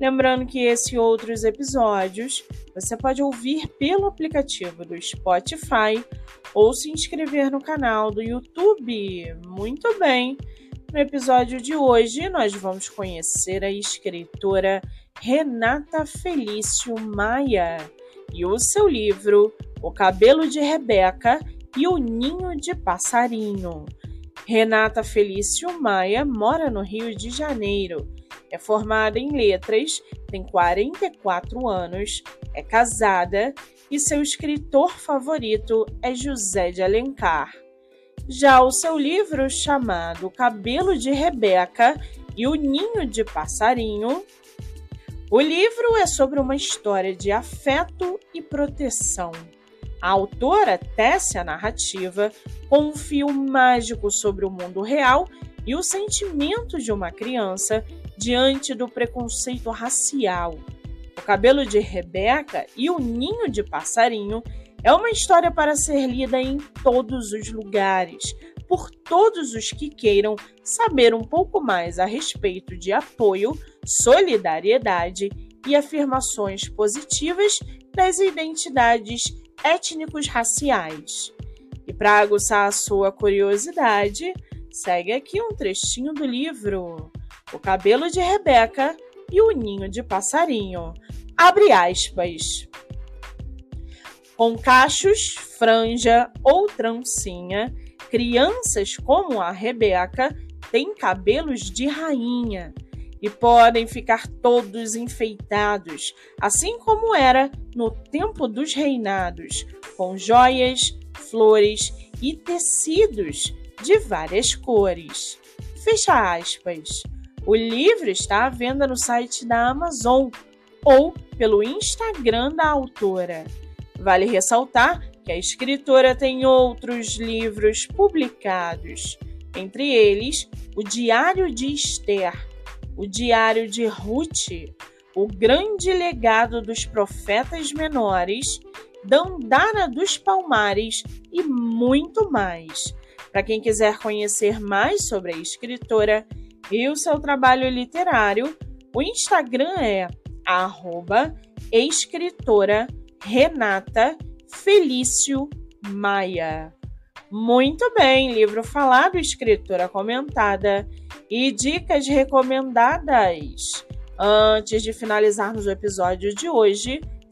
Lembrando que esse e outros episódios você pode ouvir pelo aplicativo do Spotify ou se inscrever no canal do YouTube. Muito bem! No episódio de hoje, nós vamos conhecer a escritora Renata Felício Maia e o seu livro O Cabelo de Rebeca e o Ninho de Passarinho. Renata Felício Maia mora no Rio de Janeiro. É formada em letras, tem 44 anos, é casada e seu escritor favorito é José de Alencar. Já o seu livro, chamado Cabelo de Rebeca e o Ninho de Passarinho, o livro é sobre uma história de afeto e proteção. A autora tece a narrativa com um fio mágico sobre o mundo real e o sentimento de uma criança diante do preconceito racial cabelo de Rebeca e o ninho de passarinho é uma história para ser lida em todos os lugares, por todos os que queiram saber um pouco mais a respeito de apoio, solidariedade e afirmações positivas das identidades étnicos raciais. E para aguçar a sua curiosidade, segue aqui um trechinho do livro O Cabelo de Rebeca e o Ninho de Passarinho, Abre aspas. Com cachos, franja ou trancinha, crianças como a Rebeca têm cabelos de rainha e podem ficar todos enfeitados, assim como era no tempo dos reinados, com joias, flores e tecidos de várias cores. Fecha aspas. O livro está à venda no site da Amazon ou pelo Instagram da autora. Vale ressaltar que a escritora tem outros livros publicados, entre eles o Diário de Esther, o Diário de Ruth, o Grande Legado dos Profetas Menores, Dandara dos Palmares e muito mais. Para quem quiser conhecer mais sobre a escritora e o seu trabalho literário, o Instagram é escritora Renata Felício Maia. Muito bem, livro falado, escritora comentada e dicas recomendadas. Antes de finalizarmos o episódio de hoje,